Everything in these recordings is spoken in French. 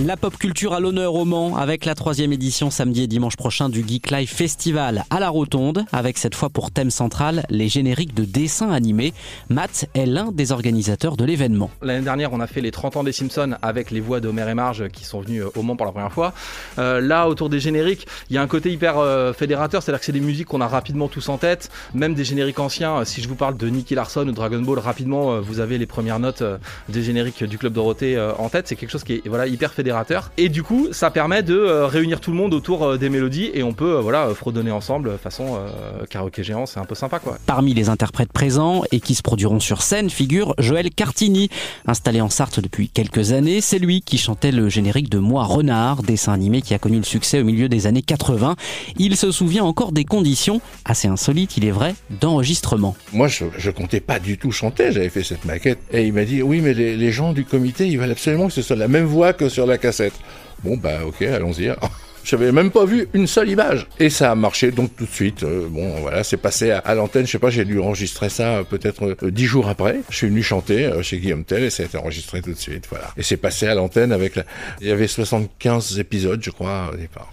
La pop culture à l'honneur au Mans avec la troisième édition samedi et dimanche prochain du Geek Life Festival à la Rotonde avec cette fois pour thème central les génériques de dessins animés. Matt est l'un des organisateurs de l'événement. L'année dernière on a fait les 30 ans des Simpsons avec les voix d'Homer et Marge qui sont venus euh, au Mans pour la première fois. Euh, là autour des génériques il y a un côté hyper euh, fédérateur, c'est-à-dire que c'est des musiques qu'on a rapidement tous en tête, même des génériques anciens. Si je vous parle de Nicky Larson ou Dragon Ball, rapidement vous avez les premières notes des génériques du Club Dorothée en tête. C'est quelque chose qui est voilà, hyper fédérateur et du coup, ça permet de euh, réunir tout le monde autour euh, des mélodies et on peut euh, voilà fredonner ensemble façon karaoké géant. C'est un peu sympa quoi. Parmi les interprètes présents et qui se produiront sur scène figure Joël Cartini, installé en Sarthe depuis quelques années. C'est lui qui chantait le générique de Moi Renard, dessin animé qui a connu le succès au milieu des années 80. Il se souvient encore des conditions assez insolites, il est vrai, d'enregistrement. Moi, je, je comptais pas du tout chanter. J'avais fait cette maquette et il m'a dit oui, mais les, les gens du comité, ils veulent absolument que ce soit la même voix que sur la cassette. Bon, bah ok, allons-y. J'avais même pas vu une seule image. Et ça a marché donc tout de suite. Euh, bon, voilà, c'est passé à, l'antenne. Je sais pas, j'ai dû enregistrer ça euh, peut-être euh, dix jours après. Je suis venu chanter chez Guillaume Tell et ça a été enregistré tout de suite. Voilà. Et c'est passé à l'antenne avec la... Il y avait 75 épisodes, je crois, au départ.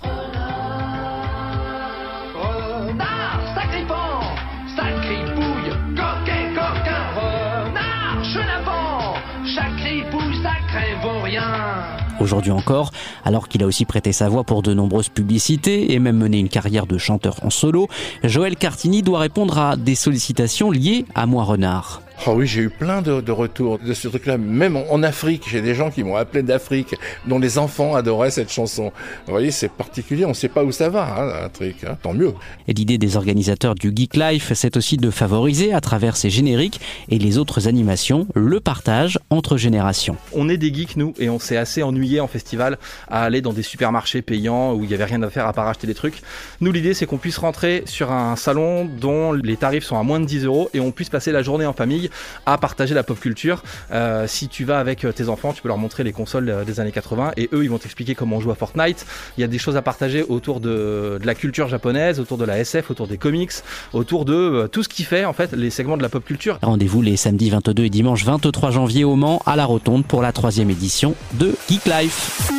Aujourd'hui encore, alors qu'il a aussi prêté sa voix pour de nombreuses publicités et même mené une carrière de chanteur en solo, Joël Cartini doit répondre à des sollicitations liées à Moi Renard. Oh oui, j'ai eu plein de, de, retours de ce truc-là. Même en, Afrique, j'ai des gens qui m'ont appelé d'Afrique, dont les enfants adoraient cette chanson. Vous voyez, c'est particulier. On ne sait pas où ça va, hein, un truc. Hein. Tant mieux. Et l'idée des organisateurs du Geek Life, c'est aussi de favoriser, à travers ces génériques et les autres animations, le partage entre générations. On est des geeks, nous, et on s'est assez ennuyé en festival à aller dans des supermarchés payants où il y avait rien à faire à part acheter des trucs. Nous, l'idée, c'est qu'on puisse rentrer sur un salon dont les tarifs sont à moins de 10 euros et on puisse passer la journée en famille à partager la pop culture. Euh, si tu vas avec euh, tes enfants, tu peux leur montrer les consoles euh, des années 80 et eux, ils vont t'expliquer comment on joue à Fortnite. Il y a des choses à partager autour de, la culture japonaise, autour de la SF, autour des comics, autour de tout ce qui fait en fait les segments de la pop culture. Rendez-vous les samedis 22 et dimanche 23 janvier au Mans à la Rotonde pour la troisième édition de Geek Life.